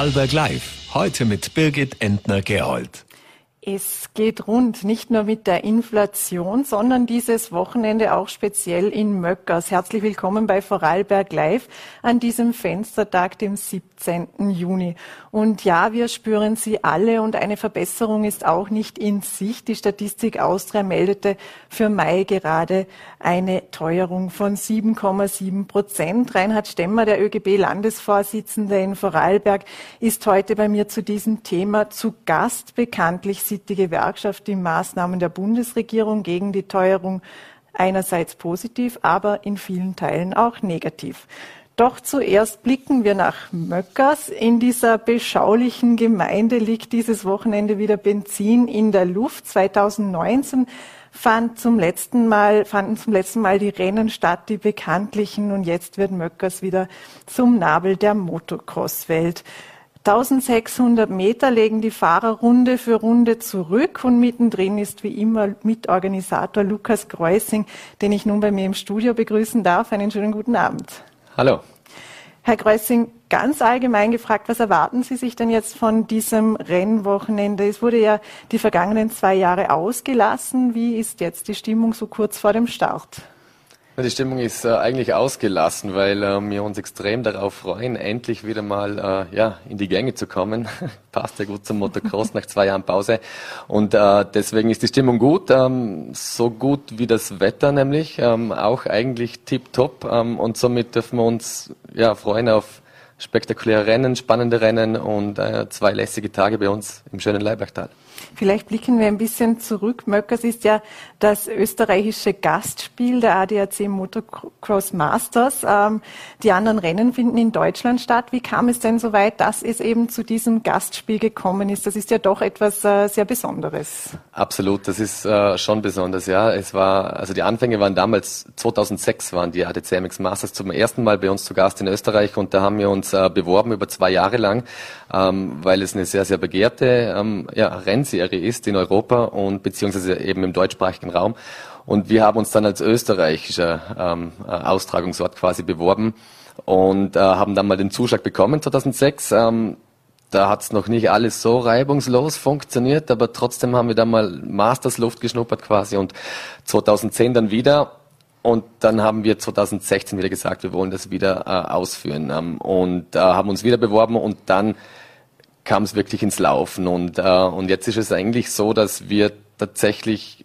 Vorarlberg Live. Heute mit Birgit Entner-Gerold. Es geht rund, nicht nur mit der Inflation, sondern dieses Wochenende auch speziell in Möckers. Herzlich willkommen bei Vorarlberg Live an diesem Fenstertag, dem 17. Juni. Und ja, wir spüren sie alle und eine Verbesserung ist auch nicht in Sicht. Die Statistik Austria meldete für Mai gerade eine Teuerung von 7,7 Prozent. Reinhard Stemmer, der ÖGB-Landesvorsitzende in Vorarlberg, ist heute bei mir zu diesem Thema zu Gast. Bekanntlich sieht die Gewerkschaft die Maßnahmen der Bundesregierung gegen die Teuerung einerseits positiv, aber in vielen Teilen auch negativ. Doch zuerst blicken wir nach Möckers. In dieser beschaulichen Gemeinde liegt dieses Wochenende wieder Benzin in der Luft. 2019 fand zum letzten Mal, fanden zum letzten Mal die Rennen statt, die bekanntlichen, und jetzt wird Möckers wieder zum Nabel der Motocross-Welt. 1600 Meter legen die Fahrer Runde für Runde zurück und mittendrin ist wie immer Mitorganisator Lukas Kreusing, den ich nun bei mir im Studio begrüßen darf. Einen schönen guten Abend. Hallo. Herr Kreusing, ganz allgemein gefragt, was erwarten Sie sich denn jetzt von diesem Rennwochenende? Es wurde ja die vergangenen zwei Jahre ausgelassen. Wie ist jetzt die Stimmung so kurz vor dem Start? Die Stimmung ist äh, eigentlich ausgelassen, weil äh, wir uns extrem darauf freuen, endlich wieder mal äh, ja, in die Gänge zu kommen. Passt ja gut zum Motocross nach zwei Jahren Pause. Und äh, deswegen ist die Stimmung gut, ähm, so gut wie das Wetter nämlich, ähm, auch eigentlich tipptopp. Ähm, und somit dürfen wir uns ja, freuen auf spektakuläre Rennen, spannende Rennen und äh, zwei lässige Tage bei uns im schönen Leibachtal. Vielleicht blicken wir ein bisschen zurück. Möckers ist ja das österreichische Gastspiel der ADAC Motocross Masters. Ähm, die anderen Rennen finden in Deutschland statt. Wie kam es denn so weit, dass es eben zu diesem Gastspiel gekommen ist? Das ist ja doch etwas äh, sehr Besonderes. Absolut, das ist äh, schon besonders, ja. Es war, also die Anfänge waren damals, 2006 waren die ADC MX Masters zum ersten Mal bei uns zu Gast in Österreich und da haben wir uns äh, beworben über zwei Jahre lang, ähm, weil es eine sehr, sehr begehrte ähm, ja, Rennserie ist in Europa und beziehungsweise eben im deutschsprachigen Raum. Und wir haben uns dann als österreichischer ähm, äh, Austragungsort quasi beworben und äh, haben dann mal den Zuschlag bekommen 2006. Ähm, da hat es noch nicht alles so reibungslos funktioniert, aber trotzdem haben wir da mal Masters Luft geschnuppert quasi und 2010 dann wieder und dann haben wir 2016 wieder gesagt, wir wollen das wieder äh, ausführen ähm, und äh, haben uns wieder beworben und dann kam es wirklich ins Laufen. Und, äh, und jetzt ist es eigentlich so, dass wir tatsächlich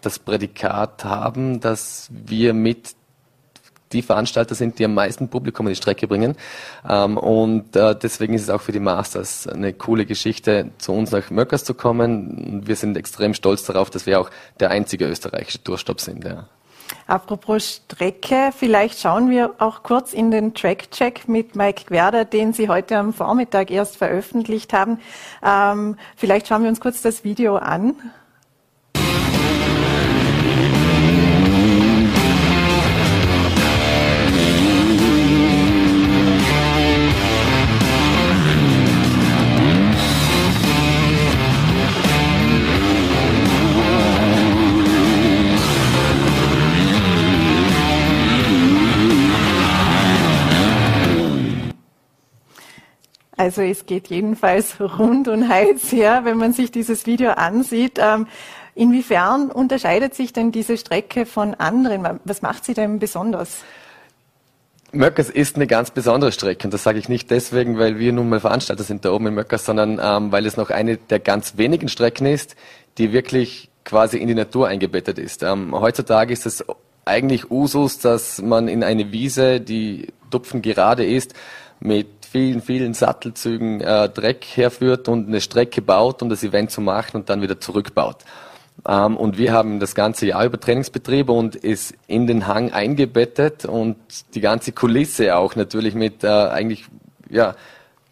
das Prädikat haben, dass wir mit die Veranstalter sind, die am meisten Publikum in die Strecke bringen. Ähm, und äh, deswegen ist es auch für die Masters eine coole Geschichte, zu uns nach Möckers zu kommen. Wir sind extrem stolz darauf, dass wir auch der einzige österreichische Tourstopp sind. Ja. Apropos Strecke, vielleicht schauen wir auch kurz in den Track-Check mit Mike Gwerder, den Sie heute am Vormittag erst veröffentlicht haben. Ähm, vielleicht schauen wir uns kurz das Video an. Also es geht jedenfalls rund und heiß her, wenn man sich dieses Video ansieht. Ähm, inwiefern unterscheidet sich denn diese Strecke von anderen? Was macht sie denn besonders? Möckers ist eine ganz besondere Strecke und das sage ich nicht deswegen, weil wir nun mal Veranstalter sind da oben in Möckers, sondern ähm, weil es noch eine der ganz wenigen Strecken ist, die wirklich quasi in die Natur eingebettet ist. Ähm, heutzutage ist es eigentlich Usus, dass man in eine Wiese, die Tupfen gerade ist, mit vielen, vielen Sattelzügen äh, Dreck herführt und eine Strecke baut, um das Event zu machen und dann wieder zurückbaut. Ähm, und wir haben das ganze Jahr über Trainingsbetriebe und ist in den Hang eingebettet und die ganze Kulisse auch natürlich mit äh, eigentlich, ja,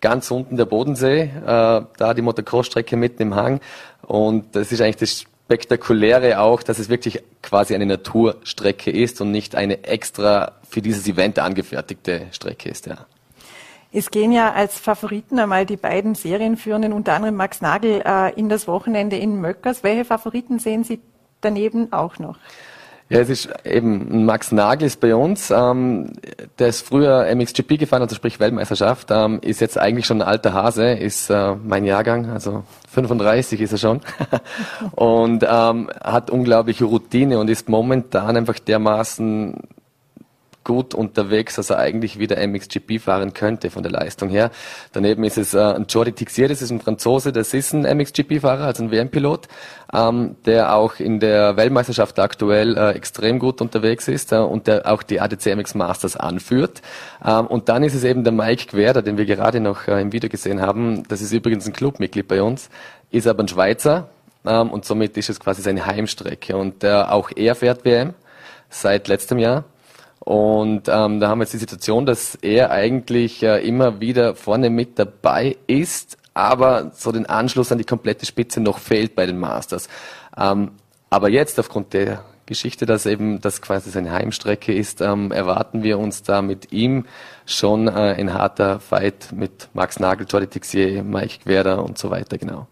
ganz unten der Bodensee, äh, da die Motocross-Strecke mitten im Hang. Und das ist eigentlich das Spektakuläre auch, dass es wirklich quasi eine Naturstrecke ist und nicht eine extra für dieses Event angefertigte Strecke ist, ja. Es gehen ja als Favoriten einmal die beiden Serienführenden, unter anderem Max Nagel, äh, in das Wochenende in Möckers. Welche Favoriten sehen Sie daneben auch noch? Ja, es ist eben Max Nagel ist bei uns. Ähm, der ist früher MXGP gefahren, also sprich Weltmeisterschaft. Ähm, ist jetzt eigentlich schon ein alter Hase, ist äh, mein Jahrgang, also 35 ist er schon. und ähm, hat unglaubliche Routine und ist momentan einfach dermaßen gut unterwegs, er eigentlich wieder MXGP fahren könnte von der Leistung her. Daneben ist es äh, ein Jordi Tixier, das ist ein Franzose, das ist ein MXGP-Fahrer, also ein WM-Pilot, ähm, der auch in der Weltmeisterschaft aktuell äh, extrem gut unterwegs ist äh, und der auch die ADC MX Masters anführt. Ähm, und dann ist es eben der Mike Querder, den wir gerade noch äh, im Video gesehen haben. Das ist übrigens ein Clubmitglied bei uns, ist aber ein Schweizer ähm, und somit ist es quasi seine Heimstrecke. Und äh, auch er fährt WM seit letztem Jahr und ähm, da haben wir jetzt die Situation, dass er eigentlich äh, immer wieder vorne mit dabei ist, aber so den Anschluss an die komplette Spitze noch fehlt bei den Masters. Ähm, aber jetzt aufgrund der Geschichte, dass eben das quasi seine Heimstrecke ist, ähm, erwarten wir uns da mit ihm schon äh, ein harter Fight mit Max Nagel, Jordi Tixier, Mike Querder und so weiter, genau.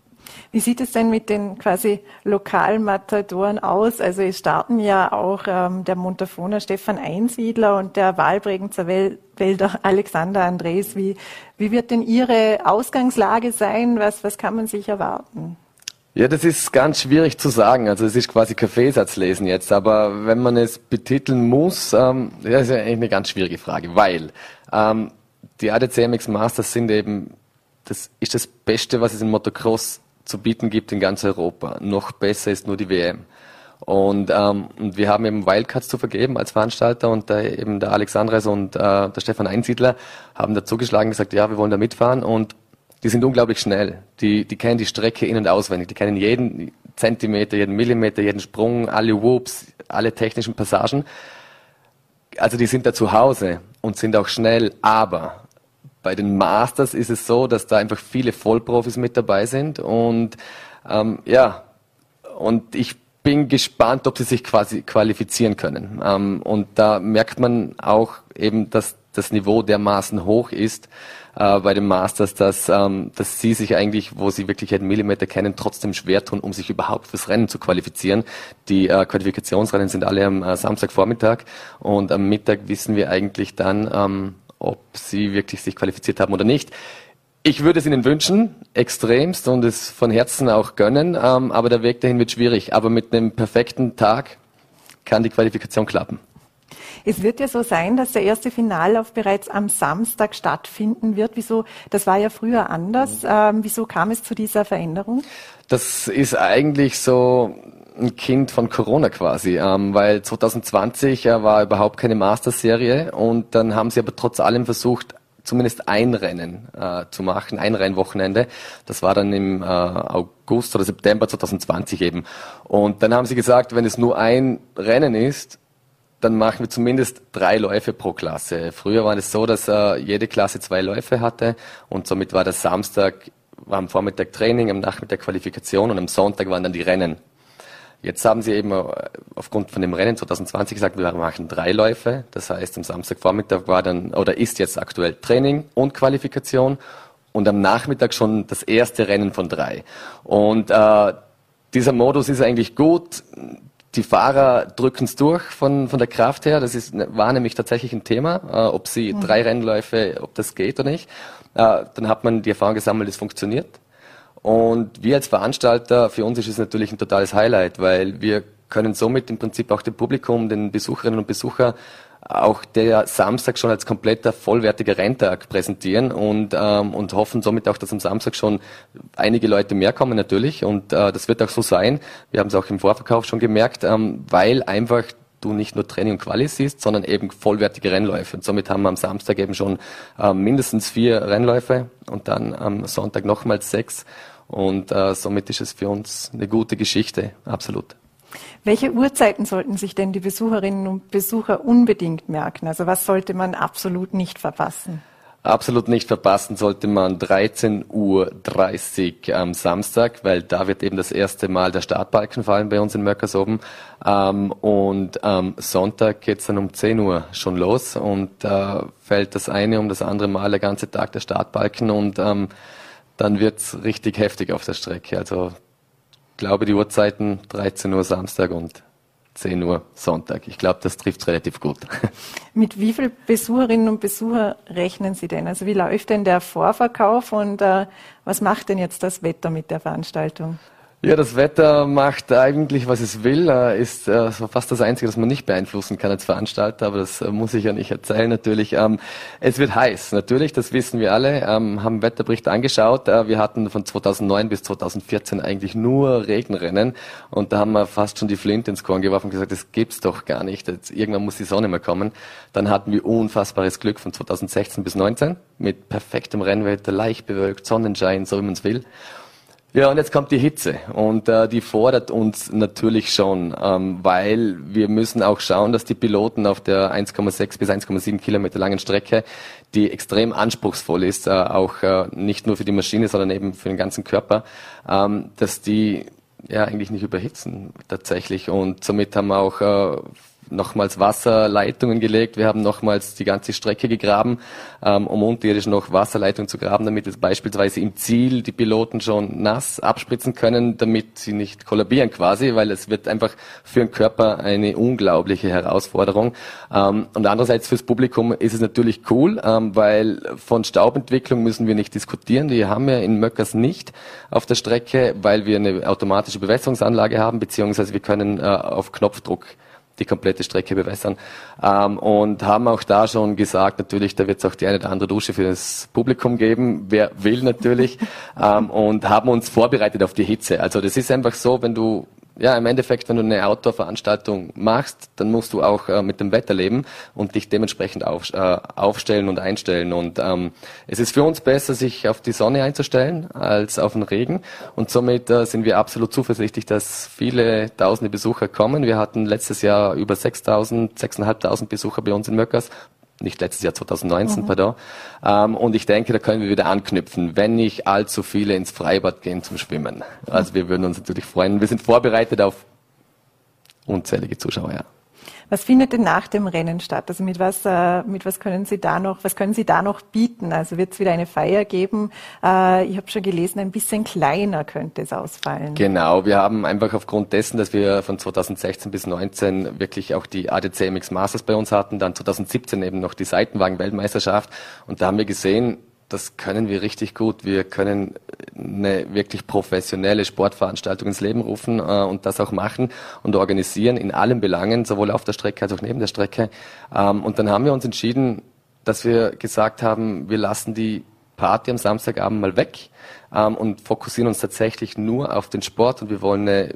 Wie sieht es denn mit den quasi Lokalmatadoren aus? Also es starten ja auch ähm, der Montafoner Stefan Einsiedler und der Wahlbregenzer Wälder Alexander Andres. Wie, wie wird denn Ihre Ausgangslage sein? Was, was kann man sich erwarten? Ja, das ist ganz schwierig zu sagen. Also es ist quasi Kaffeesatzlesen jetzt, aber wenn man es betiteln muss, ähm, ja, ist ja eigentlich eine ganz schwierige Frage, weil ähm, die ADCMX Masters sind eben, das ist das Beste, was es im Motocross zu bieten gibt in ganz Europa. Noch besser ist nur die WM. Und, ähm, und wir haben eben Wildcards zu vergeben als Veranstalter und da eben der Alexandres und äh, der Stefan Einsiedler haben dazu geschlagen und gesagt, ja, wir wollen da mitfahren und die sind unglaublich schnell. Die, die kennen die Strecke in- und auswendig. Die kennen jeden Zentimeter, jeden Millimeter, jeden Sprung, alle Whoops, alle technischen Passagen. Also die sind da zu Hause und sind auch schnell, aber bei den Masters ist es so, dass da einfach viele Vollprofis mit dabei sind und ähm, ja, und ich bin gespannt, ob sie sich quasi qualifizieren können. Ähm, und da merkt man auch eben, dass das Niveau dermaßen hoch ist äh, bei den Masters, dass, ähm, dass sie sich eigentlich, wo sie wirklich einen Millimeter kennen, trotzdem schwer tun, um sich überhaupt fürs Rennen zu qualifizieren. Die äh, Qualifikationsrennen sind alle am äh, Samstagvormittag und am Mittag wissen wir eigentlich dann, ähm, ob sie wirklich sich qualifiziert haben oder nicht. Ich würde es ihnen wünschen, extremst und es von Herzen auch gönnen, ähm, aber der Weg dahin wird schwierig. Aber mit einem perfekten Tag kann die Qualifikation klappen. Es wird ja so sein, dass der erste Finallauf bereits am Samstag stattfinden wird. Wieso? Das war ja früher anders. Ähm, wieso kam es zu dieser Veränderung? Das ist eigentlich so ein Kind von Corona quasi, ähm, weil 2020 äh, war überhaupt keine Masterserie und dann haben sie aber trotz allem versucht, zumindest ein Rennen äh, zu machen, ein Rennwochenende. Das war dann im äh, August oder September 2020 eben. Und dann haben sie gesagt, wenn es nur ein Rennen ist, dann machen wir zumindest drei Läufe pro Klasse. Früher war es so, dass äh, jede Klasse zwei Läufe hatte und somit war das Samstag, war am Vormittag Training, am Nachmittag Qualifikation und am Sonntag waren dann die Rennen. Jetzt haben sie eben äh, aufgrund von dem Rennen 2020 gesagt, wir machen drei Läufe. Das heißt, am Samstagvormittag war dann, oder ist jetzt aktuell Training und Qualifikation und am Nachmittag schon das erste Rennen von drei. Und äh, dieser Modus ist eigentlich gut. Die Fahrer drücken es durch von, von der Kraft her. Das ist, war nämlich tatsächlich ein Thema, äh, ob sie mhm. drei Rennläufe, ob das geht oder nicht. Äh, dann hat man die Erfahrung gesammelt, es funktioniert. Und wir als Veranstalter, für uns ist es natürlich ein totales Highlight, weil wir können somit im Prinzip auch dem Publikum, den Besucherinnen und Besucher auch der Samstag schon als kompletter vollwertiger Renntag präsentieren und, ähm, und hoffen somit auch, dass am Samstag schon einige Leute mehr kommen natürlich und äh, das wird auch so sein. Wir haben es auch im Vorverkauf schon gemerkt, ähm, weil einfach du nicht nur Training und Quali siehst, sondern eben vollwertige Rennläufe. Und somit haben wir am Samstag eben schon äh, mindestens vier Rennläufe und dann am Sonntag nochmals sechs. Und äh, somit ist es für uns eine gute Geschichte, absolut. Welche Uhrzeiten sollten sich denn die Besucherinnen und Besucher unbedingt merken? Also was sollte man absolut nicht verpassen? Absolut nicht verpassen sollte man 13.30 Uhr am Samstag, weil da wird eben das erste Mal der Startbalken fallen bei uns in Möckershofen. Ähm, und am Sonntag geht's dann um 10 Uhr schon los und da fällt das eine um das andere Mal der ganze Tag der Startbalken und ähm, dann wird's richtig heftig auf der Strecke. Also glaube die Uhrzeiten 13 Uhr Samstag und 10 Uhr Sonntag. Ich glaube, das trifft relativ gut. Mit wie vielen Besucherinnen und Besuchern rechnen Sie denn? Also wie läuft denn der Vorverkauf und äh, was macht denn jetzt das Wetter mit der Veranstaltung? Ja, das Wetter macht eigentlich, was es will, äh, ist äh, fast das Einzige, das man nicht beeinflussen kann als Veranstalter, aber das äh, muss ich ja nicht erzählen natürlich. Ähm, es wird heiß, natürlich, das wissen wir alle, ähm, haben Wetterbericht angeschaut. Wir hatten von 2009 bis 2014 eigentlich nur Regenrennen und da haben wir fast schon die Flint ins Korn geworfen und gesagt, das gibt's doch gar nicht, irgendwann muss die Sonne mal kommen. Dann hatten wir unfassbares Glück von 2016 bis 2019 mit perfektem Rennwetter, leicht bewölkt, Sonnenschein, so wie man es will. Ja, und jetzt kommt die Hitze. Und äh, die fordert uns natürlich schon, ähm, weil wir müssen auch schauen, dass die Piloten auf der 1,6 bis 1,7 Kilometer langen Strecke, die extrem anspruchsvoll ist, äh, auch äh, nicht nur für die Maschine, sondern eben für den ganzen Körper, ähm, dass die ja eigentlich nicht überhitzen tatsächlich. Und somit haben wir auch äh, nochmals Wasserleitungen gelegt. Wir haben nochmals die ganze Strecke gegraben, ähm, um unterirdisch noch Wasserleitungen zu graben, damit es beispielsweise im Ziel die Piloten schon nass abspritzen können, damit sie nicht kollabieren quasi, weil es wird einfach für den Körper eine unglaubliche Herausforderung. Ähm, und andererseits fürs Publikum ist es natürlich cool, ähm, weil von Staubentwicklung müssen wir nicht diskutieren. Die haben wir in Möckers nicht auf der Strecke, weil wir eine automatische Bewässerungsanlage haben, beziehungsweise wir können äh, auf Knopfdruck die komplette Strecke bewässern. Ähm, und haben auch da schon gesagt, natürlich, da wird es auch die eine oder andere Dusche für das Publikum geben, wer will natürlich, ähm, und haben uns vorbereitet auf die Hitze. Also das ist einfach so, wenn du ja, im Endeffekt, wenn du eine Outdoor-Veranstaltung machst, dann musst du auch äh, mit dem Wetter leben und dich dementsprechend auf, äh, aufstellen und einstellen. Und ähm, es ist für uns besser, sich auf die Sonne einzustellen, als auf den Regen. Und somit äh, sind wir absolut zuversichtlich, dass viele tausende Besucher kommen. Wir hatten letztes Jahr über 6.000, 6.500 Besucher bei uns in Möckers nicht letztes Jahr 2019, mhm. pardon. Ähm, und ich denke, da können wir wieder anknüpfen, wenn nicht allzu viele ins Freibad gehen zum Schwimmen. Also wir würden uns natürlich freuen. Wir sind vorbereitet auf unzählige Zuschauer, ja. Was findet denn nach dem Rennen statt? Also mit was, äh, mit was können Sie da noch, was können Sie da noch bieten? Also wird es wieder eine Feier geben? Äh, ich habe schon gelesen, ein bisschen kleiner könnte es ausfallen. Genau, wir haben einfach aufgrund dessen, dass wir von 2016 bis 2019 wirklich auch die ADC MX Masters bei uns hatten, dann 2017 eben noch die Seitenwagen-Weltmeisterschaft und da haben wir gesehen, das können wir richtig gut. Wir können eine wirklich professionelle Sportveranstaltung ins Leben rufen äh, und das auch machen und organisieren in allen Belangen, sowohl auf der Strecke als auch neben der Strecke. Ähm, und dann haben wir uns entschieden, dass wir gesagt haben, wir lassen die Party am Samstagabend mal weg ähm, und fokussieren uns tatsächlich nur auf den Sport und wir wollen eine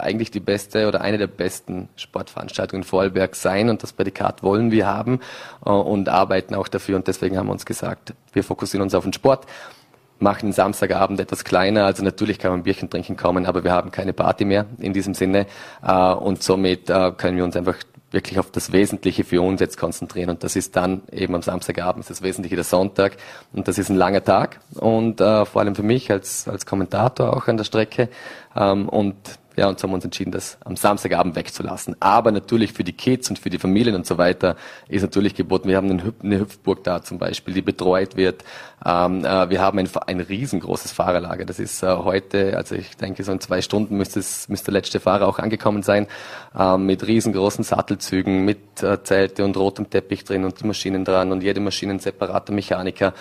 eigentlich die beste oder eine der besten Sportveranstaltungen in Vorarlberg sein und das Prädikat wollen wir haben äh, und arbeiten auch dafür. Und deswegen haben wir uns gesagt, wir fokussieren uns auf den Sport, machen den Samstagabend etwas kleiner, also natürlich kann man Bierchen trinken kommen, aber wir haben keine Party mehr in diesem Sinne. Äh, und somit äh, können wir uns einfach wirklich auf das Wesentliche für uns jetzt konzentrieren. Und das ist dann eben am Samstagabend das Wesentliche der Sonntag. Und das ist ein langer Tag. Und äh, vor allem für mich als als Kommentator auch an der Strecke. Ähm, und ja, und so haben wir uns entschieden, das am Samstagabend wegzulassen. Aber natürlich für die Kids und für die Familien und so weiter ist natürlich geboten. Wir haben eine Hüpfburg da zum Beispiel, die betreut wird. Ähm, äh, wir haben ein, ein riesengroßes Fahrerlager. Das ist äh, heute, also ich denke, so in zwei Stunden müsste, es, müsste der letzte Fahrer auch angekommen sein, äh, mit riesengroßen Sattelzügen, mit äh, Zelte und rotem Teppich drin und Maschinen dran und jede Maschine ein separater Mechaniker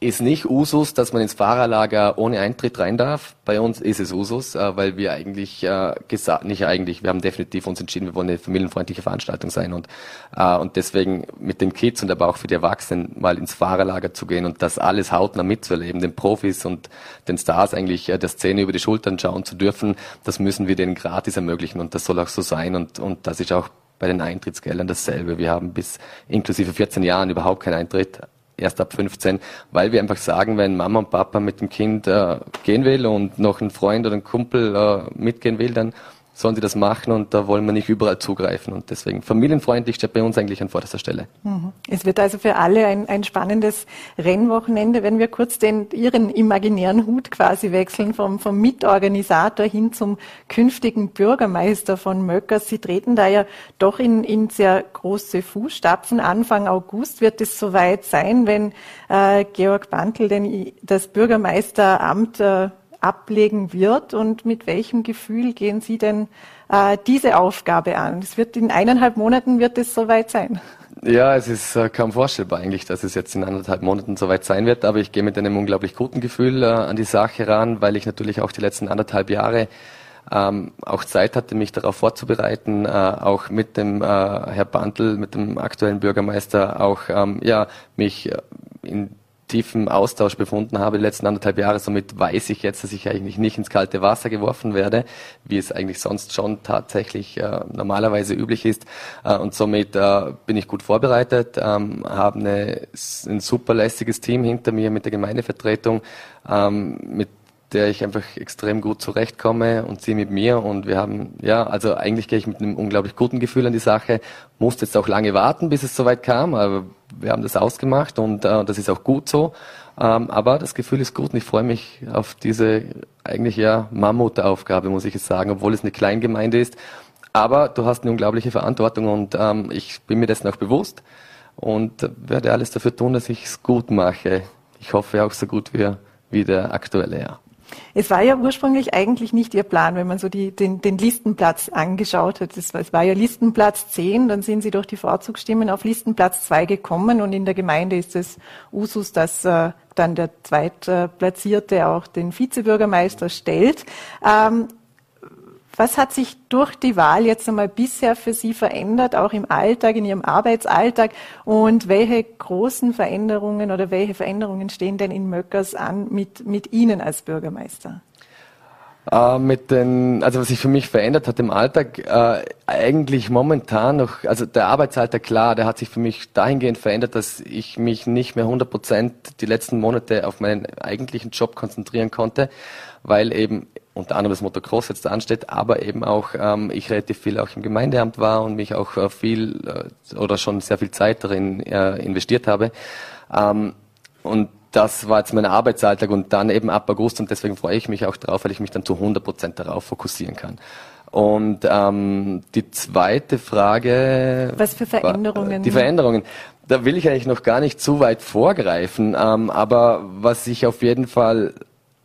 ist nicht Usus, dass man ins Fahrerlager ohne Eintritt rein darf. Bei uns ist es Usus, äh, weil wir eigentlich äh, gesagt, nicht eigentlich, wir haben definitiv uns entschieden, wir wollen eine familienfreundliche Veranstaltung sein und äh, und deswegen mit den Kids und aber auch für die Erwachsenen mal ins Fahrerlager zu gehen und das alles hautnah mitzuerleben, den Profis und den Stars eigentlich der Szene über die Schultern schauen zu dürfen, das müssen wir denen gratis ermöglichen und das soll auch so sein und und das ist auch bei den Eintrittsgeldern dasselbe. Wir haben bis inklusive 14 Jahren überhaupt keinen Eintritt erst ab 15, weil wir einfach sagen, wenn Mama und Papa mit dem Kind äh, gehen will und noch ein Freund oder ein Kumpel äh, mitgehen will, dann sollen sie das machen und da wollen wir nicht überall zugreifen. Und deswegen familienfreundlich steht bei uns eigentlich an vorderster Stelle. Mhm. Es wird also für alle ein, ein spannendes Rennwochenende. Wenn wir kurz den Ihren imaginären Hut quasi wechseln, vom, vom Mitorganisator hin zum künftigen Bürgermeister von Möckers. Sie treten da ja doch in, in sehr große Fußstapfen. Anfang August wird es soweit sein, wenn äh, Georg Bantel denn das Bürgermeisteramt äh, ablegen wird und mit welchem Gefühl gehen Sie denn äh, diese Aufgabe an? Es wird in eineinhalb Monaten wird es soweit sein. Ja, es ist äh, kaum vorstellbar eigentlich, dass es jetzt in anderthalb Monaten soweit sein wird, aber ich gehe mit einem unglaublich guten Gefühl äh, an die Sache ran, weil ich natürlich auch die letzten anderthalb Jahre ähm, auch Zeit hatte, mich darauf vorzubereiten, äh, auch mit dem äh, Herr Bandl, mit dem aktuellen Bürgermeister, auch ähm, ja mich äh, in tiefen Austausch befunden habe die letzten anderthalb Jahre. Somit weiß ich jetzt, dass ich eigentlich nicht ins kalte Wasser geworfen werde, wie es eigentlich sonst schon tatsächlich äh, normalerweise üblich ist. Äh, und somit äh, bin ich gut vorbereitet, ähm, habe ein super lästiges Team hinter mir mit der Gemeindevertretung, ähm, mit der ich einfach extrem gut zurechtkomme und sie mit mir und wir haben, ja, also eigentlich gehe ich mit einem unglaublich guten Gefühl an die Sache, musste jetzt auch lange warten, bis es soweit kam, aber wir haben das ausgemacht und äh, das ist auch gut so, ähm, aber das Gefühl ist gut und ich freue mich auf diese eigentlich ja Mammutaufgabe, muss ich jetzt sagen, obwohl es eine Kleingemeinde ist, aber du hast eine unglaubliche Verantwortung und ähm, ich bin mir dessen auch bewusst und werde alles dafür tun, dass ich es gut mache. Ich hoffe auch so gut wie, wie der aktuelle Jahr. Es war ja ursprünglich eigentlich nicht Ihr Plan, wenn man so die, den, den Listenplatz angeschaut hat. Es war, es war ja Listenplatz 10, dann sind Sie durch die Vorzugsstimmen auf Listenplatz 2 gekommen und in der Gemeinde ist es Usus, dass äh, dann der Zweitplatzierte auch den Vizebürgermeister stellt. Ähm, was hat sich durch die Wahl jetzt einmal bisher für Sie verändert, auch im Alltag, in Ihrem Arbeitsalltag? Und welche großen Veränderungen oder welche Veränderungen stehen denn in Möckers an mit, mit Ihnen als Bürgermeister? Äh, mit den, also was sich für mich verändert hat im Alltag, äh, eigentlich momentan noch, also der Arbeitsalltag, klar, der hat sich für mich dahingehend verändert, dass ich mich nicht mehr 100 Prozent die letzten Monate auf meinen eigentlichen Job konzentrieren konnte, weil eben unter anderem das Motocross jetzt ansteht, aber eben auch ähm, ich relativ viel auch im Gemeindeamt war und mich auch äh, viel äh, oder schon sehr viel Zeit darin äh, investiert habe. Ähm, und das war jetzt mein Arbeitsalltag und dann eben ab August und deswegen freue ich mich auch drauf, weil ich mich dann zu 100 Prozent darauf fokussieren kann. Und ähm, die zweite Frage. Was für Veränderungen? Die Veränderungen. Da will ich eigentlich noch gar nicht zu weit vorgreifen, ähm, aber was ich auf jeden Fall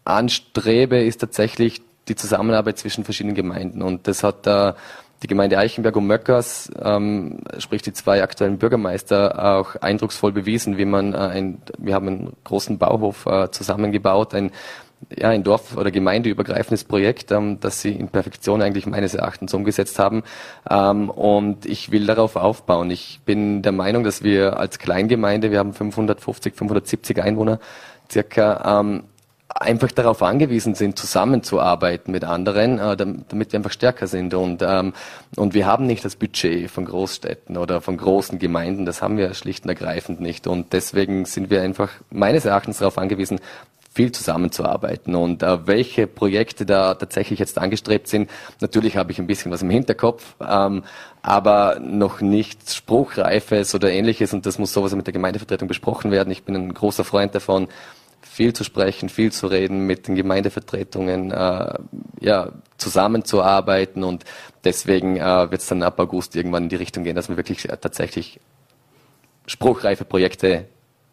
anstrebe, ist tatsächlich die Zusammenarbeit zwischen verschiedenen Gemeinden. Und das hat äh, die Gemeinde Eichenberg und Möckers, ähm, sprich die zwei aktuellen Bürgermeister, auch eindrucksvoll bewiesen, wie man äh, ein, wir haben einen großen Bauhof äh, zusammengebaut, ein ja, ein Dorf- oder gemeindeübergreifendes Projekt, ähm, das sie in Perfektion eigentlich meines Erachtens umgesetzt haben. Ähm, und ich will darauf aufbauen. Ich bin der Meinung, dass wir als Kleingemeinde, wir haben 550, 570 Einwohner circa, ähm, einfach darauf angewiesen sind, zusammenzuarbeiten mit anderen, äh, damit wir einfach stärker sind. Und, ähm, und wir haben nicht das Budget von Großstädten oder von großen Gemeinden, das haben wir schlicht und ergreifend nicht. Und deswegen sind wir einfach meines Erachtens darauf angewiesen, viel zusammenzuarbeiten und äh, welche Projekte da tatsächlich jetzt angestrebt sind. Natürlich habe ich ein bisschen was im Hinterkopf, ähm, aber noch nichts Spruchreifes oder ähnliches und das muss sowas mit der Gemeindevertretung besprochen werden. Ich bin ein großer Freund davon, viel zu sprechen, viel zu reden, mit den Gemeindevertretungen äh, ja, zusammenzuarbeiten und deswegen äh, wird es dann ab August irgendwann in die Richtung gehen, dass wir wirklich äh, tatsächlich spruchreife Projekte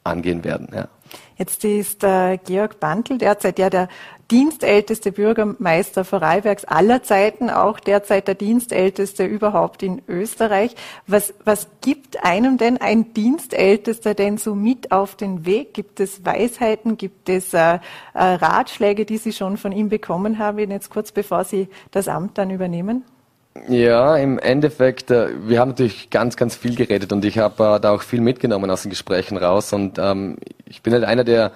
angehen werden. Ja. Jetzt ist äh, Georg Bandl derzeit ja der dienstälteste Bürgermeister Vorarlbergs aller Zeiten, auch derzeit der dienstälteste überhaupt in Österreich. Was, was gibt einem denn ein Dienstältester denn so mit auf den Weg? Gibt es Weisheiten, gibt es äh, äh, Ratschläge, die Sie schon von ihm bekommen haben, jetzt kurz bevor Sie das Amt dann übernehmen? Ja, im Endeffekt, äh, wir haben natürlich ganz, ganz viel geredet und ich habe äh, da auch viel mitgenommen aus den Gesprächen raus und ähm, ich bin halt einer, der,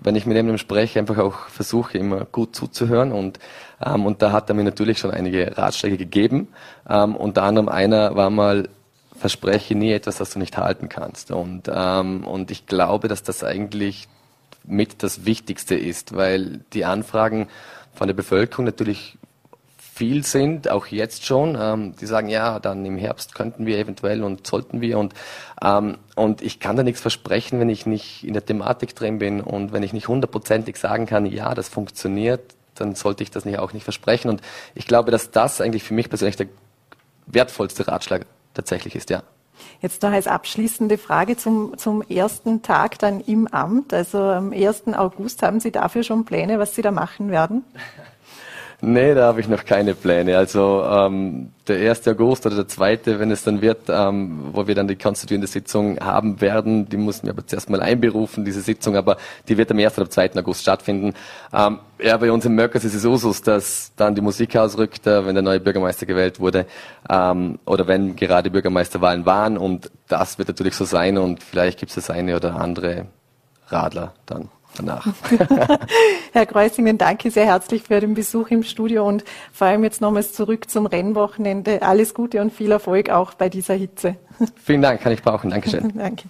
wenn ich mit ihm spreche, einfach auch versuche, immer gut zuzuhören und, ähm, und da hat er mir natürlich schon einige Ratschläge gegeben. Ähm, unter anderem einer war mal, verspreche nie etwas, das du nicht halten kannst und, ähm, und ich glaube, dass das eigentlich mit das Wichtigste ist, weil die Anfragen von der Bevölkerung natürlich viel sind, auch jetzt schon. Ähm, die sagen, ja, dann im Herbst könnten wir eventuell und sollten wir und ähm, und ich kann da nichts versprechen, wenn ich nicht in der Thematik drin bin und wenn ich nicht hundertprozentig sagen kann, ja, das funktioniert, dann sollte ich das nicht auch nicht versprechen. Und ich glaube, dass das eigentlich für mich persönlich der wertvollste Ratschlag tatsächlich ist, ja. Jetzt noch als abschließende Frage zum, zum ersten Tag dann im Amt. Also am 1. August haben Sie dafür schon Pläne, was Sie da machen werden? Nee, da habe ich noch keine Pläne. Also ähm, der 1. August oder der 2., wenn es dann wird, ähm, wo wir dann die konstituierende Sitzung haben werden, die mussten wir aber zuerst mal einberufen, diese Sitzung, aber die wird am 1. oder 2. August stattfinden. Ähm, ja, bei uns im Möckers ist es Usus, dass dann die Musik ausrückt, äh, wenn der neue Bürgermeister gewählt wurde ähm, oder wenn gerade Bürgermeisterwahlen waren und das wird natürlich so sein und vielleicht gibt es das eine oder andere Radler dann danach. Herr Kreuzingen, danke sehr herzlich für den Besuch im Studio und vor allem jetzt nochmals zurück zum Rennwochenende. Alles Gute und viel Erfolg auch bei dieser Hitze. Vielen Dank, kann ich brauchen. Dankeschön. danke.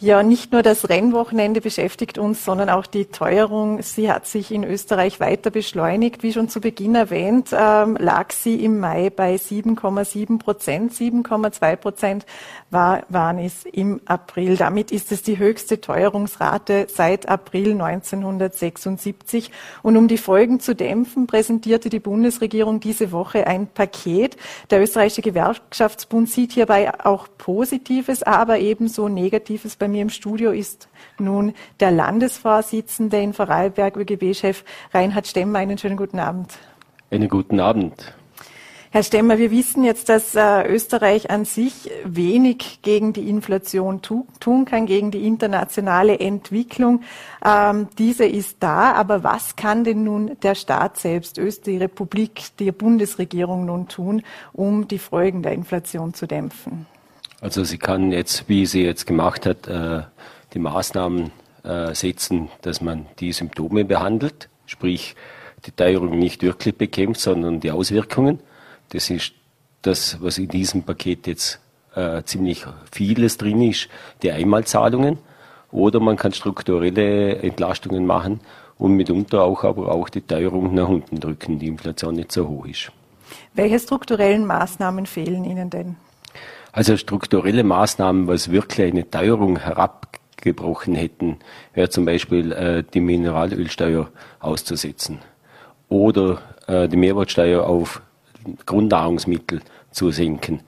Ja, nicht nur das Rennwochenende beschäftigt uns, sondern auch die Teuerung. Sie hat sich in Österreich weiter beschleunigt. Wie schon zu Beginn erwähnt, ähm, lag sie im Mai bei 7,7 Prozent. 7,2 Prozent war, waren es im April. Damit ist es die höchste Teuerungsrate seit April 1976. Und um die Folgen zu dämpfen, präsentierte die Bundesregierung diese Woche ein Paket. Der österreichische Gewerkschaftsbund sieht hierbei auch Positives, aber ebenso Negatives bei mir im Studio ist nun der Landesvorsitzende in Vorarlberg, ÖGB-Chef Reinhard Stemmer. Einen schönen guten Abend. Einen guten Abend. Herr Stemmer, wir wissen jetzt, dass äh, Österreich an sich wenig gegen die Inflation tu tun kann, gegen die internationale Entwicklung. Ähm, diese ist da, aber was kann denn nun der Staat selbst, die Republik, die Bundesregierung nun tun, um die Folgen der Inflation zu dämpfen? Also sie kann jetzt, wie sie jetzt gemacht hat, äh, die Maßnahmen äh, setzen, dass man die Symptome behandelt, sprich die Teuerung nicht wirklich bekämpft, sondern die Auswirkungen. Das ist das, was in diesem Paket jetzt äh, ziemlich vieles drin ist, die Einmalzahlungen. Oder man kann strukturelle Entlastungen machen und mitunter auch aber auch die Teuerung nach unten drücken, die Inflation nicht so hoch ist. Welche strukturellen Maßnahmen fehlen Ihnen denn? Also strukturelle Maßnahmen, was wirklich eine Teuerung herabgebrochen hätten, wäre zum Beispiel äh, die Mineralölsteuer auszusetzen oder äh, die Mehrwertsteuer auf Grundnahrungsmittel zu senken.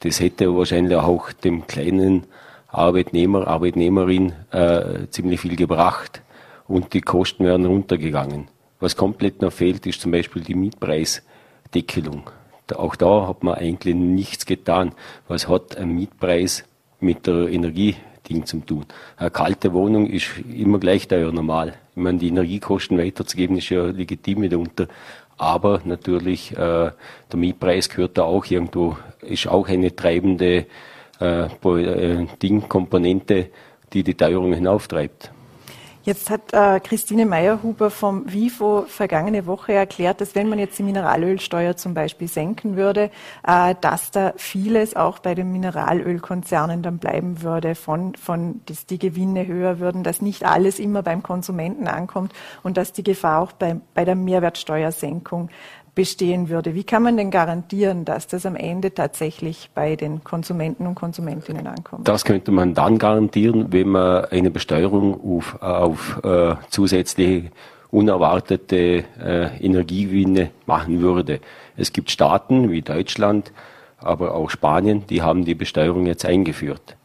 Das hätte wahrscheinlich auch dem kleinen Arbeitnehmer, Arbeitnehmerin äh, ziemlich viel gebracht und die Kosten wären runtergegangen. Was komplett noch fehlt, ist zum Beispiel die Mietpreisdeckelung auch da hat man eigentlich nichts getan. Was hat ein Mietpreis mit der Energieding zu tun? Eine kalte Wohnung ist immer gleich teuer normal. Ich meine, die Energiekosten weiterzugeben ist ja legitim mitunter. Aber natürlich, äh, der Mietpreis gehört da auch irgendwo, ist auch eine treibende äh, äh Ding, Komponente, die die Teuerung hinauftreibt. Jetzt hat äh, Christine Meyerhuber vom WIFO vergangene Woche erklärt, dass wenn man jetzt die Mineralölsteuer zum Beispiel senken würde, äh, dass da vieles auch bei den Mineralölkonzernen dann bleiben würde, von, von dass die Gewinne höher würden, dass nicht alles immer beim Konsumenten ankommt und dass die Gefahr auch bei, bei der Mehrwertsteuersenkung bestehen würde. Wie kann man denn garantieren, dass das am Ende tatsächlich bei den Konsumenten und Konsumentinnen ankommt? Das könnte man dann garantieren, wenn man eine Besteuerung auf, auf äh, zusätzliche unerwartete äh, Energiegewinne machen würde. Es gibt Staaten wie Deutschland, aber auch Spanien, die haben die Besteuerung jetzt eingeführt.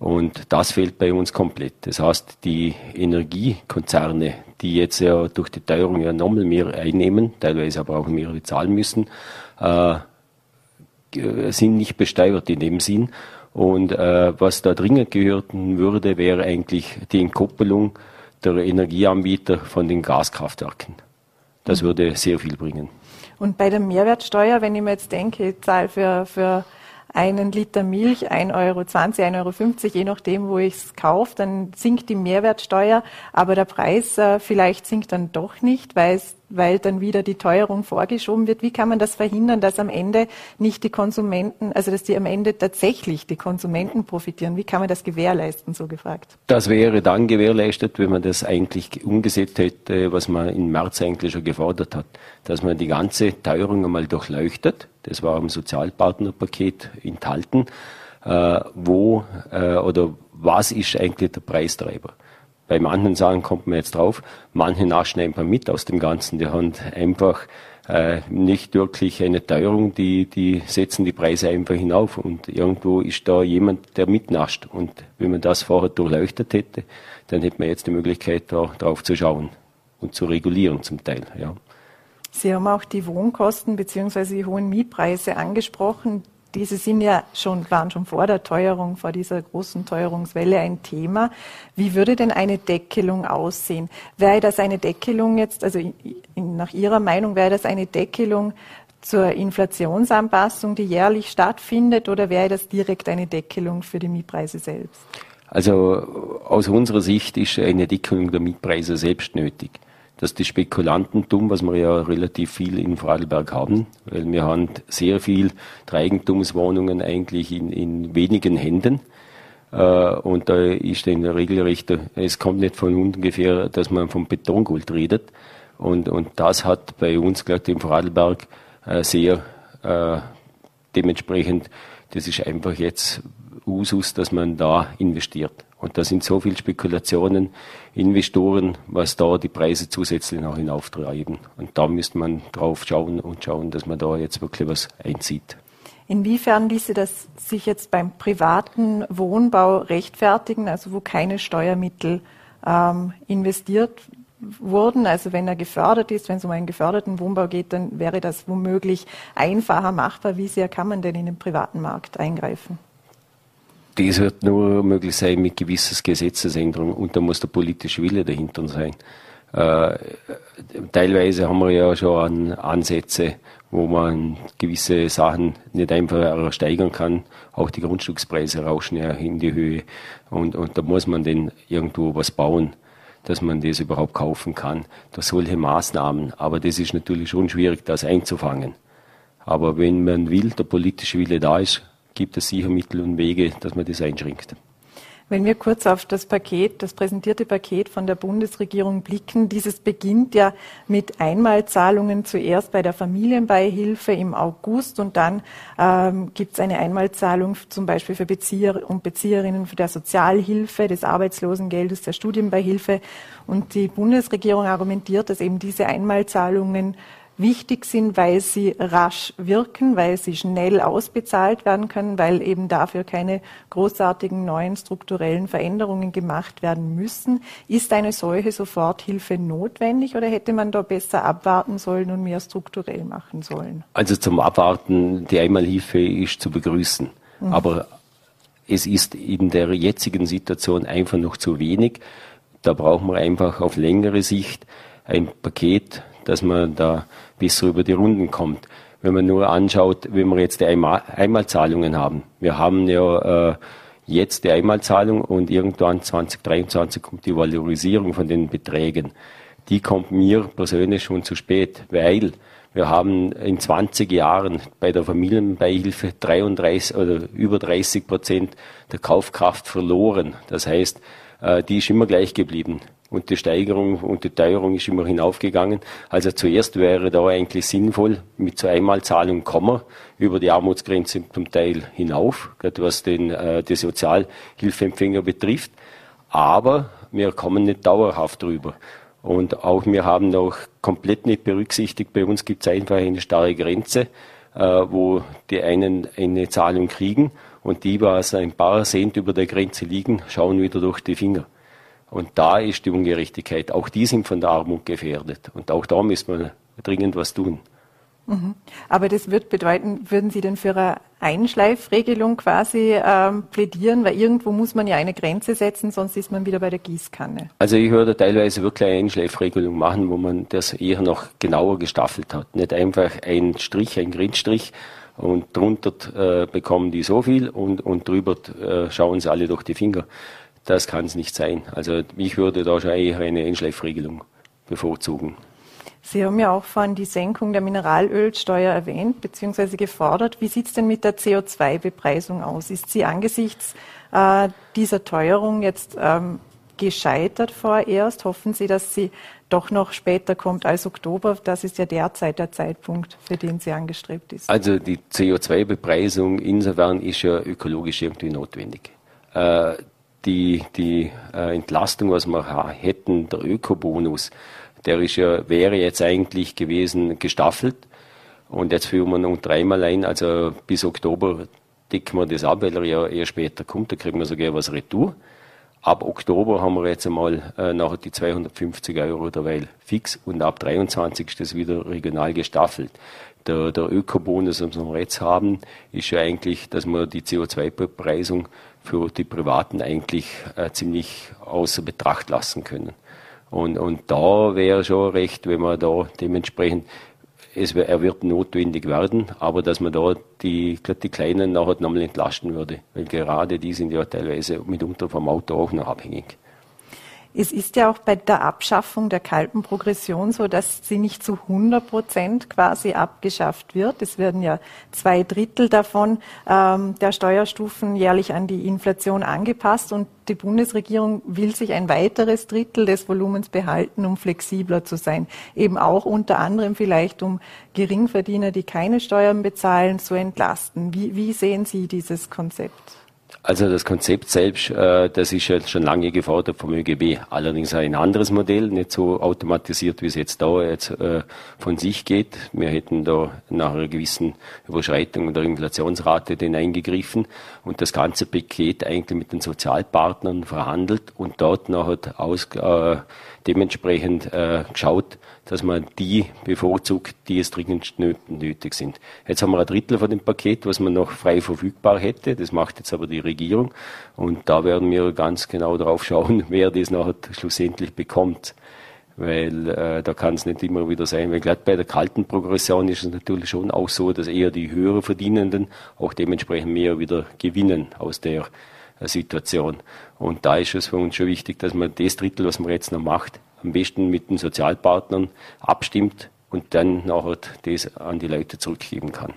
Und das fehlt bei uns komplett. Das heißt, die Energiekonzerne, die jetzt ja durch die Teuerung ja nochmal mehr einnehmen, teilweise aber auch mehr bezahlen müssen, äh, sind nicht besteuert in dem Sinn. Und äh, was da dringend gehören würde, wäre eigentlich die Entkoppelung der Energieanbieter von den Gaskraftwerken. Das mhm. würde sehr viel bringen. Und bei der Mehrwertsteuer, wenn ich mir jetzt denke, ich zahle für, für einen Liter Milch 1,20 Euro, 1,50 Euro, je nachdem, wo ich es kaufe, dann sinkt die Mehrwertsteuer, aber der Preis äh, vielleicht sinkt dann doch nicht, weil es weil dann wieder die Teuerung vorgeschoben wird. Wie kann man das verhindern, dass am Ende nicht die Konsumenten, also dass die am Ende tatsächlich die Konsumenten profitieren? Wie kann man das gewährleisten, so gefragt? Das wäre dann gewährleistet, wenn man das eigentlich umgesetzt hätte, was man im März eigentlich schon gefordert hat, dass man die ganze Teuerung einmal durchleuchtet. Das war im Sozialpartnerpaket enthalten. Äh, wo äh, oder was ist eigentlich der Preistreiber? Bei manchen Sachen kommt man jetzt drauf, manche naschen einfach mit aus dem Ganzen. Die haben einfach äh, nicht wirklich eine Teuerung, die, die setzen die Preise einfach hinauf. Und irgendwo ist da jemand, der mitnascht. Und wenn man das vorher durchleuchtet hätte, dann hätte man jetzt die Möglichkeit, da drauf zu schauen und zu regulieren zum Teil. Ja. Sie haben auch die Wohnkosten bzw. die hohen Mietpreise angesprochen. Diese sind ja schon, waren schon vor der Teuerung, vor dieser großen Teuerungswelle ein Thema. Wie würde denn eine Deckelung aussehen? Wäre das eine Deckelung jetzt, also nach Ihrer Meinung, wäre das eine Deckelung zur Inflationsanpassung, die jährlich stattfindet, oder wäre das direkt eine Deckelung für die Mietpreise selbst? Also aus unserer Sicht ist eine Deckelung der Mietpreise selbst nötig. Dass die Spekulantentum, was wir ja relativ viel in Vorarlberg haben, weil wir haben sehr viel Eigentumswohnungen eigentlich in, in wenigen Händen. Äh, und da ist in der Regel recht, es kommt nicht von ungefähr, dass man vom Betongold redet. Und, und das hat bei uns, gerade im Vorarlberg, äh, sehr äh, dementsprechend, das ist einfach jetzt Usus, dass man da investiert. Und da sind so viele Spekulationen, Investoren, was da die Preise zusätzlich noch hinauftreiben. Und da müsste man drauf schauen und schauen, dass man da jetzt wirklich was einzieht. Inwiefern ließe das sich jetzt beim privaten Wohnbau rechtfertigen, also wo keine Steuermittel ähm, investiert wurden. Also wenn er gefördert ist, wenn es um einen geförderten Wohnbau geht, dann wäre das womöglich einfacher machbar. Wie sehr kann man denn in den privaten Markt eingreifen? Das wird nur möglich sein mit gewisses Gesetzesänderung und da muss der politische Wille dahinter sein. Äh, teilweise haben wir ja schon Ansätze, wo man gewisse Sachen nicht einfach steigern kann. Auch die Grundstückspreise rauschen ja in die Höhe und, und da muss man denn irgendwo was bauen dass man das überhaupt kaufen kann durch solche Maßnahmen. Aber das ist natürlich schon schwierig, das einzufangen. Aber wenn man will, der politische Wille da ist, gibt es sicher Mittel und Wege, dass man das einschränkt. Wenn wir kurz auf das Paket, das präsentierte Paket von der Bundesregierung blicken, dieses beginnt ja mit Einmalzahlungen zuerst bei der Familienbeihilfe im August und dann ähm, gibt es eine Einmalzahlung zum Beispiel für Bezieher und Bezieherinnen der Sozialhilfe, des Arbeitslosengeldes, der Studienbeihilfe. Und die Bundesregierung argumentiert, dass eben diese Einmalzahlungen wichtig sind, weil sie rasch wirken, weil sie schnell ausbezahlt werden können, weil eben dafür keine großartigen neuen strukturellen Veränderungen gemacht werden müssen. Ist eine solche Soforthilfe notwendig oder hätte man da besser abwarten sollen und mehr strukturell machen sollen? Also zum Abwarten, die Einmalhilfe ist zu begrüßen. Mhm. Aber es ist in der jetzigen Situation einfach noch zu wenig. Da brauchen wir einfach auf längere Sicht ein Paket, dass man da besser über die Runden kommt. Wenn man nur anschaut, wenn wir jetzt die Einmal Einmalzahlungen haben. Wir haben ja äh, jetzt die Einmalzahlung und irgendwann 2023 kommt die Valorisierung von den Beträgen. Die kommt mir persönlich schon zu spät, weil wir haben in 20 Jahren bei der Familienbeihilfe 33 oder über 30 Prozent der Kaufkraft verloren. Das heißt, äh, die ist immer gleich geblieben und die Steigerung und die Teuerung ist immer hinaufgegangen. Also zuerst wäre da eigentlich sinnvoll, mit so Einmalzahlung kommen über die Armutsgrenze zum Teil hinauf, gerade was den, äh, die Sozialhilfeempfänger betrifft. Aber wir kommen nicht dauerhaft drüber. Und auch wir haben noch komplett nicht berücksichtigt, bei uns gibt es einfach eine starre Grenze, äh, wo die einen eine Zahlung kriegen und die, was ein paar Cent über der Grenze liegen, schauen wieder durch die Finger. Und da ist die Ungerechtigkeit. Auch die sind von der Armut gefährdet. Und auch da müssen wir dringend was tun. Mhm. Aber das wird bedeuten, würden Sie denn für eine Einschleifregelung quasi ähm, plädieren? Weil irgendwo muss man ja eine Grenze setzen, sonst ist man wieder bei der Gießkanne. Also ich würde teilweise wirklich eine Einschleifregelung machen, wo man das eher noch genauer gestaffelt hat. Nicht einfach ein Strich, ein Grenzstrich und drunter äh, bekommen die so viel und, und drüber äh, schauen sie alle durch die Finger. Das kann es nicht sein. Also ich würde da schon eher eine Einschleifregelung bevorzugen. Sie haben ja auch vorhin die Senkung der Mineralölsteuer erwähnt bzw. gefordert. Wie sieht es denn mit der CO2-Bepreisung aus? Ist sie angesichts äh, dieser Teuerung jetzt ähm, gescheitert vorerst? Hoffen Sie, dass sie doch noch später kommt als Oktober? Das ist ja derzeit der Zeitpunkt, für den sie angestrebt ist. Also die CO2-Bepreisung insofern ist ja ökologisch irgendwie notwendig. Äh, die, die äh, Entlastung, was wir hätten, der Ökobonus, der ist ja, wäre jetzt eigentlich gewesen gestaffelt. Und jetzt führen wir noch dreimal ein, also bis Oktober decken wir das ab, weil er ja eher später kommt, da kriegen wir sogar was retour. Ab Oktober haben wir jetzt einmal äh, nachher die 250 Euro derweil fix und ab 23 ist das wieder regional gestaffelt. Der, der Ökobonus, den wir jetzt haben, ist ja eigentlich, dass wir die CO2-Bepreisung für die Privaten eigentlich äh, ziemlich außer Betracht lassen können. Und, und da wäre schon recht, wenn man da dementsprechend es, er wird notwendig werden, aber dass man da die, die Kleinen nachher nochmal entlasten würde, weil gerade die sind ja teilweise mitunter vom Auto auch noch abhängig. Es ist ja auch bei der Abschaffung der kalten Progression so, dass sie nicht zu 100 Prozent quasi abgeschafft wird. Es werden ja zwei Drittel davon ähm, der Steuerstufen jährlich an die Inflation angepasst und die Bundesregierung will sich ein weiteres Drittel des Volumens behalten, um flexibler zu sein. Eben auch unter anderem vielleicht, um Geringverdiener, die keine Steuern bezahlen, zu entlasten. Wie, wie sehen Sie dieses Konzept? Also das Konzept selbst, äh, das ist ja schon lange gefordert vom ÖGB. Allerdings ein anderes Modell, nicht so automatisiert, wie es jetzt da jetzt äh, von sich geht. Wir hätten da nach einer gewissen Überschreitung der Inflationsrate den eingegriffen und das ganze Paket eigentlich mit den Sozialpartnern verhandelt und dort nachher aus, äh, dementsprechend äh, geschaut, dass man die bevorzugt, die es dringend nötig sind. Jetzt haben wir ein Drittel von dem Paket, was man noch frei verfügbar hätte. Das macht jetzt aber die Regierung. Und da werden wir ganz genau drauf schauen, wer das nachher schlussendlich bekommt. Weil äh, da kann es nicht immer wieder sein, weil gerade bei der kalten Progression ist es natürlich schon auch so, dass eher die höher Verdienenden auch dementsprechend mehr wieder gewinnen aus der Situation. Und da ist es für uns schon wichtig, dass man das Drittel, was man jetzt noch macht, am besten mit den Sozialpartnern abstimmt und dann nachher das an die Leute zurückgeben kann.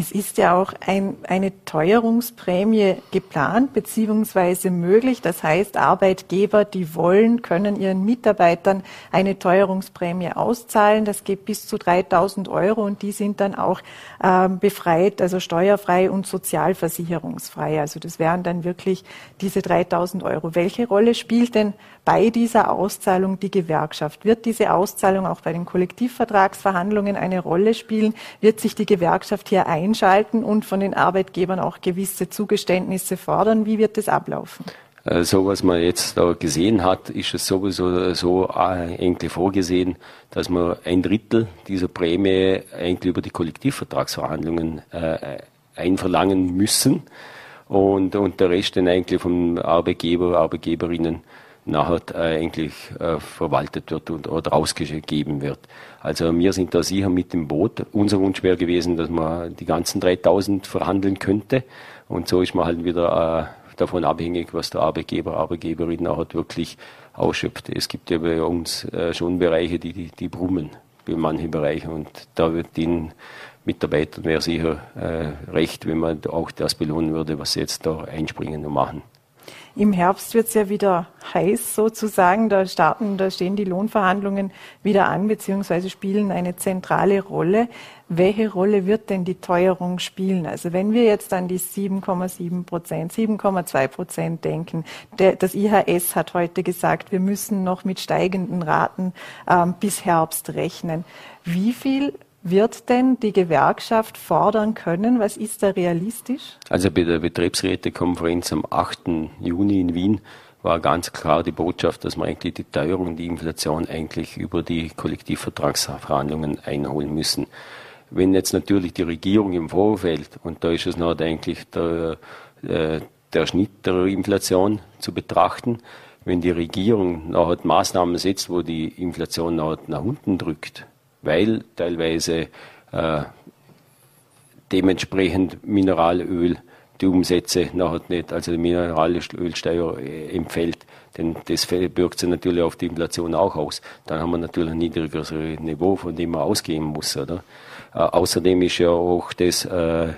Es ist ja auch ein, eine Teuerungsprämie geplant bzw. möglich. Das heißt, Arbeitgeber, die wollen, können ihren Mitarbeitern eine Teuerungsprämie auszahlen. Das geht bis zu 3000 Euro und die sind dann auch äh, befreit, also steuerfrei und sozialversicherungsfrei. Also das wären dann wirklich diese 3000 Euro. Welche Rolle spielt denn bei dieser Auszahlung die Gewerkschaft? Wird diese Auszahlung auch bei den Kollektivvertragsverhandlungen eine Rolle spielen? Wird sich die Gewerkschaft hier einschalten und von den Arbeitgebern auch gewisse Zugeständnisse fordern? Wie wird das ablaufen? Äh, so was man jetzt da gesehen hat, ist es sowieso so eigentlich äh, vorgesehen, dass man ein Drittel dieser Prämie eigentlich über die Kollektivvertragsverhandlungen äh, einverlangen müssen und, und der Rest dann eigentlich vom Arbeitgeber, Arbeitgeberinnen nachher äh, eigentlich äh, verwaltet wird und, oder ausgegeben wird. Also wir sind da sicher mit dem Boot. Unser Wunsch wäre gewesen, dass man die ganzen 3000 verhandeln könnte. Und so ist man halt wieder äh, davon abhängig, was der Arbeitgeber, Arbeitgeberin nachher wirklich ausschöpft. Es gibt ja bei uns schon Bereiche, die, die, die brummen, bei manchen Bereichen. Und da wird den Mitarbeitern wäre sicher recht, wenn man auch das belohnen würde, was sie jetzt da einspringen und machen. Im Herbst wird es ja wieder heiß sozusagen. Da starten, da stehen die Lohnverhandlungen wieder an, beziehungsweise spielen eine zentrale Rolle. Welche Rolle wird denn die Teuerung spielen? Also wenn wir jetzt an die 7,7 Prozent, 7,2 Prozent denken, der, das IHS hat heute gesagt, wir müssen noch mit steigenden Raten ähm, bis Herbst rechnen. Wie viel wird denn die Gewerkschaft fordern können? Was ist da realistisch? Also bei der Betriebsrätekonferenz am 8. Juni in Wien war ganz klar die Botschaft, dass man eigentlich die Teuerung, die Inflation eigentlich über die Kollektivvertragsverhandlungen einholen müssen. Wenn jetzt natürlich die Regierung im Vorfeld, und da ist es noch eigentlich der, äh, der Schnitt der Inflation zu betrachten, wenn die Regierung nachher Maßnahmen setzt, wo die Inflation nachher nach unten drückt, weil teilweise äh, dementsprechend Mineralöl die Umsätze nachher nicht, also die Mineralölsteuer äh, empfällt, denn das birgt sich natürlich auf die Inflation auch aus. Dann haben wir natürlich ein niedrigeres Niveau, von dem man ausgehen muss, oder? Äh, außerdem ist ja auch das äh,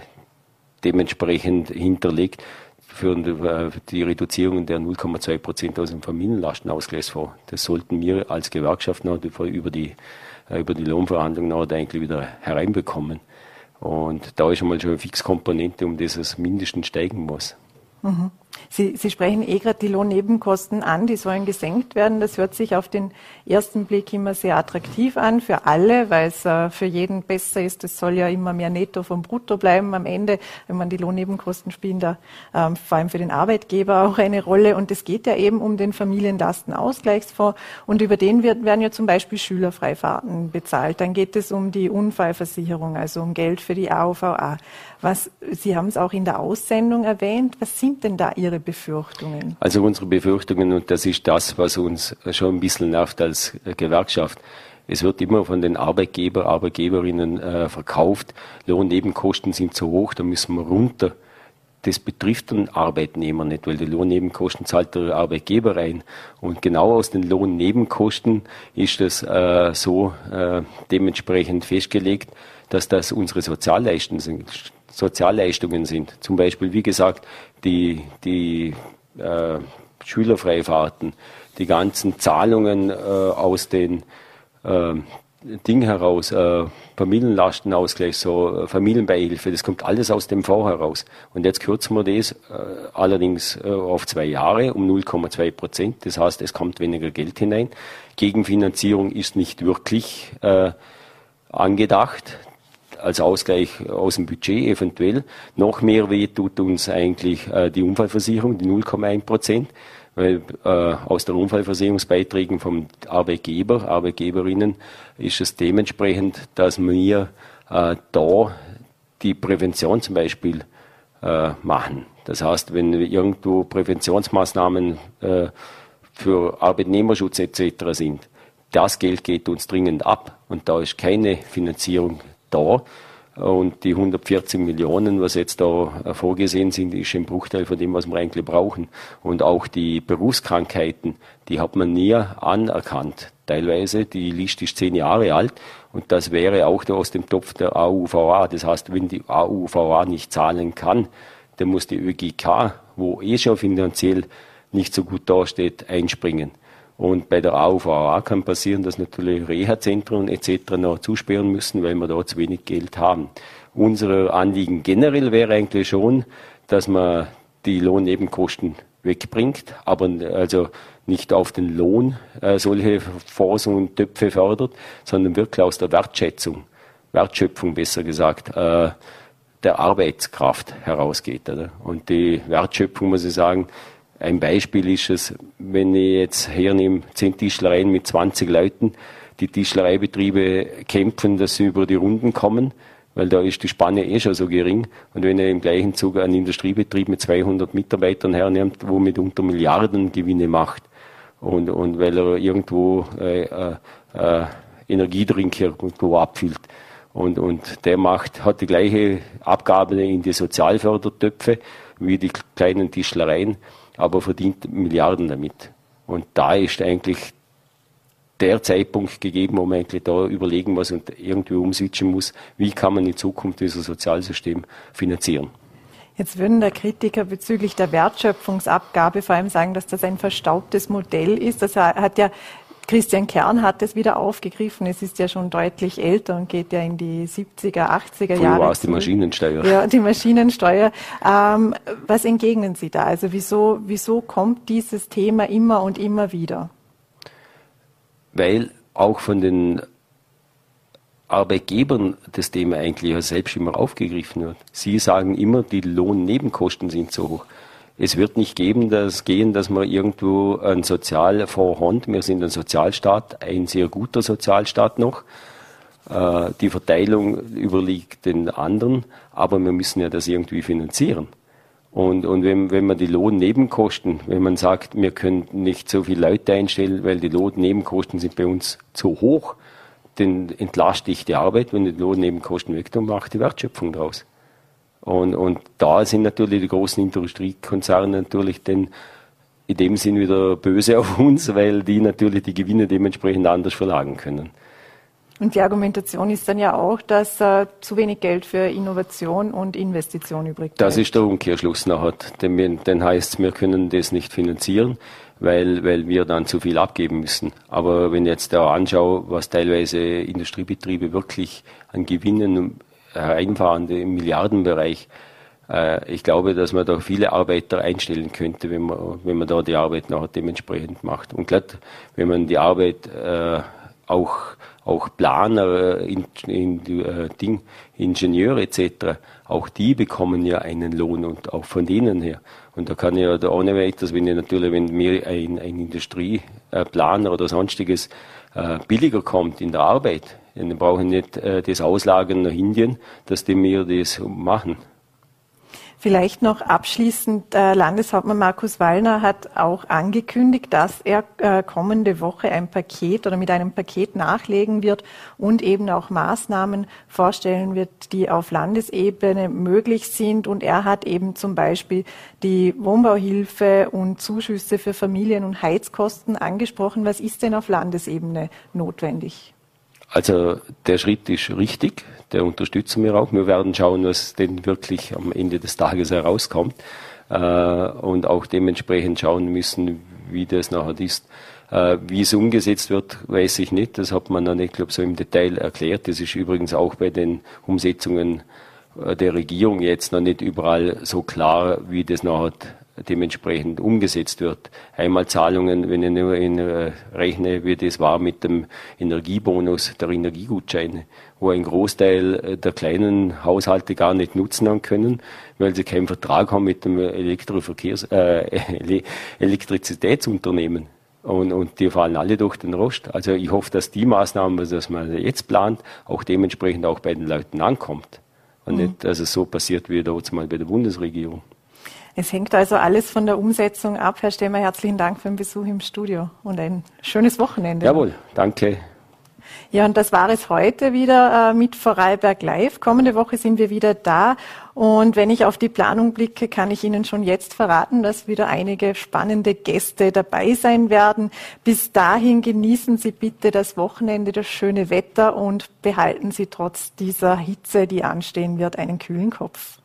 dementsprechend hinterlegt für äh, die Reduzierung der 0,2 Prozent aus dem Familienlastenausgleichsfonds. Das sollten wir als Gewerkschaft noch über die über die Lohnverhandlungen hat eigentlich wieder hereinbekommen. Und da ist einmal schon eine Fixkomponente, um das es mindestens steigen muss. Mhm. Sie, Sie sprechen eh gerade die Lohnnebenkosten an, die sollen gesenkt werden. Das hört sich auf den ersten Blick immer sehr attraktiv an für alle, weil es äh, für jeden besser ist. Es soll ja immer mehr netto vom Brutto bleiben am Ende, wenn man die Lohnnebenkosten spielen da ähm, vor allem für den Arbeitgeber auch eine Rolle. Und es geht ja eben um den Familienlastenausgleichsfonds und über den wird, werden ja zum Beispiel Schülerfreifahrten bezahlt. Dann geht es um die Unfallversicherung, also um Geld für die AOVA. Was, Sie haben es auch in der Aussendung erwähnt. Was sind denn da Ihre Befürchtungen? Also unsere Befürchtungen, und das ist das, was uns schon ein bisschen nervt als Gewerkschaft. Es wird immer von den Arbeitgeber, Arbeitgeberinnen äh, verkauft. Lohnnebenkosten sind zu hoch, da müssen wir runter. Das betrifft den Arbeitnehmer nicht, weil die Lohnnebenkosten zahlt der Arbeitgeber rein. Und genau aus den Lohnnebenkosten ist das äh, so äh, dementsprechend festgelegt, dass das unsere Sozialleistungen sind. Sozialleistungen sind. Zum Beispiel, wie gesagt, die, die äh, Schülerfreifahrten, die ganzen Zahlungen äh, aus den äh, Ding heraus, äh, Familienlastenausgleich, so äh, Familienbeihilfe, das kommt alles aus dem Fonds heraus. Und jetzt kürzen wir das äh, allerdings äh, auf zwei Jahre um 0,2 Prozent. Das heißt, es kommt weniger Geld hinein. Gegenfinanzierung ist nicht wirklich angedacht als Ausgleich aus dem Budget eventuell. Noch mehr weh tut uns eigentlich äh, die Unfallversicherung, die 0,1 Prozent, weil äh, aus den Unfallversicherungsbeiträgen vom Arbeitgeber, Arbeitgeberinnen ist es dementsprechend, dass wir äh, da die Prävention zum Beispiel äh, machen. Das heißt, wenn irgendwo Präventionsmaßnahmen äh, für Arbeitnehmerschutz etc. sind, das Geld geht uns dringend ab und da ist keine Finanzierung da. Und die 140 Millionen, was jetzt da vorgesehen sind, ist ein Bruchteil von dem, was wir eigentlich brauchen. Und auch die Berufskrankheiten, die hat man nie anerkannt. Teilweise, die Liste ist zehn Jahre alt und das wäre auch da aus dem Topf der AUVA. Das heißt, wenn die AUVA nicht zahlen kann, dann muss die ÖGK, wo eh schon finanziell nicht so gut dasteht, einspringen. Und bei der AUVA kann passieren, dass natürlich Reha-Zentren etc. noch zusperren müssen, weil wir da zu wenig Geld haben. Unser Anliegen generell wäre eigentlich schon, dass man die Lohnnebenkosten wegbringt, aber also nicht auf den Lohn äh, solche Fonds und Töpfe fördert, sondern wirklich aus der Wertschätzung, Wertschöpfung besser gesagt, äh, der Arbeitskraft herausgeht. Oder? Und die Wertschöpfung, muss ich sagen, ein Beispiel ist es, wenn ich jetzt hernehme, zehn Tischlereien mit 20 Leuten, die Tischlereibetriebe kämpfen, dass sie über die Runden kommen, weil da ist die Spanne eh schon so gering. Und wenn er im gleichen Zug einen Industriebetrieb mit 200 Mitarbeitern hernimmt, wo mitunter Milliarden Gewinne macht, und, und weil er irgendwo äh, äh, äh Energiedrink irgendwo abfüllt. Und, und der macht, hat die gleiche Abgabe in die Sozialfördertöpfe wie die kleinen Tischlereien aber verdient Milliarden damit. Und da ist eigentlich der Zeitpunkt gegeben, wo man eigentlich da überlegen muss und irgendwie umswitchen muss, wie kann man in Zukunft dieses Sozialsystem finanzieren. Jetzt würden der Kritiker bezüglich der Wertschöpfungsabgabe vor allem sagen, dass das ein verstaubtes Modell ist. Das hat ja Christian Kern hat es wieder aufgegriffen. Es ist ja schon deutlich älter und geht ja in die 70er, 80er Jahre. Wo war es die Maschinensteuer? Ja, die Maschinensteuer. Ähm, was entgegnen Sie da? Also wieso, wieso kommt dieses Thema immer und immer wieder? Weil auch von den Arbeitgebern das Thema eigentlich ja selbst immer aufgegriffen wird. Sie sagen immer, die Lohnnebenkosten sind so hoch. Es wird nicht geben, dass gehen, dass wir irgendwo einen Sozialfonds haben. Wir sind ein Sozialstaat, ein sehr guter Sozialstaat noch. Äh, die Verteilung überliegt den anderen, aber wir müssen ja das irgendwie finanzieren. Und, und wenn, wenn man die Lohnnebenkosten, wenn man sagt, wir können nicht so viele Leute einstellen, weil die Lohnnebenkosten sind bei uns zu hoch, dann entlaste ich die Arbeit, wenn die Lohnnebenkosten weg tun, mache die Wertschöpfung draus. Und, und da sind natürlich die großen Industriekonzerne natürlich dann in dem Sinn wieder böse auf uns, weil die natürlich die Gewinne dementsprechend anders verlagen können. Und die Argumentation ist dann ja auch, dass äh, zu wenig Geld für Innovation und Investition übrig bleibt. Das ist der Umkehrschluss nachher. Denn, denn heißt wir können das nicht finanzieren, weil, weil wir dann zu viel abgeben müssen. Aber wenn ich jetzt da anschaue, was teilweise Industriebetriebe wirklich an Gewinnen reinfahrende im Milliardenbereich äh, ich glaube, dass man da viele Arbeiter einstellen könnte, wenn man, wenn man da die Arbeit nachher dementsprechend macht. Und gerade wenn man die Arbeit äh, auch, auch Planer, in, in, äh, Ding, Ingenieure etc., auch die bekommen ja einen Lohn und auch von denen her. Und da kann ja da ohne weiteres, wenn ich natürlich, wenn mir ein, ein Industrieplaner oder sonstiges äh, billiger kommt in der Arbeit, dann brauche ich nicht äh, das Auslagern nach Indien, dass die mir das machen. Vielleicht noch abschließend, äh, Landeshauptmann Markus Wallner hat auch angekündigt, dass er äh, kommende Woche ein Paket oder mit einem Paket nachlegen wird und eben auch Maßnahmen vorstellen wird, die auf Landesebene möglich sind. Und er hat eben zum Beispiel die Wohnbauhilfe und Zuschüsse für Familien- und Heizkosten angesprochen. Was ist denn auf Landesebene notwendig? Also der Schritt ist richtig, der unterstützen wir auch. Wir werden schauen, was denn wirklich am Ende des Tages herauskommt äh, und auch dementsprechend schauen müssen, wie das nachher ist. Äh, wie es umgesetzt wird, weiß ich nicht. Das hat man noch nicht, glaube so im Detail erklärt. Das ist übrigens auch bei den Umsetzungen äh, der Regierung jetzt noch nicht überall so klar, wie das nachher dementsprechend umgesetzt wird. Einmalzahlungen, wenn ich nur in, äh, rechne, wie das war mit dem Energiebonus, der Energiegutscheine, wo ein Großteil äh, der kleinen Haushalte gar nicht nutzen haben können, weil sie keinen Vertrag haben mit dem Elektroverkehrs, äh, Elektrizitätsunternehmen. Und, und die fallen alle durch den Rost. Also ich hoffe, dass die Maßnahmen, was man jetzt plant, auch dementsprechend auch bei den Leuten ankommt. Und mhm. nicht, dass es so passiert wie mal bei der Bundesregierung. Es hängt also alles von der Umsetzung ab. Herr Stemmer, herzlichen Dank für den Besuch im Studio und ein schönes Wochenende. Jawohl, danke. Ja, und das war es heute wieder äh, mit Vorarlberg Live. Kommende Woche sind wir wieder da. Und wenn ich auf die Planung blicke, kann ich Ihnen schon jetzt verraten, dass wieder einige spannende Gäste dabei sein werden. Bis dahin genießen Sie bitte das Wochenende, das schöne Wetter und behalten Sie trotz dieser Hitze, die anstehen wird, einen kühlen Kopf.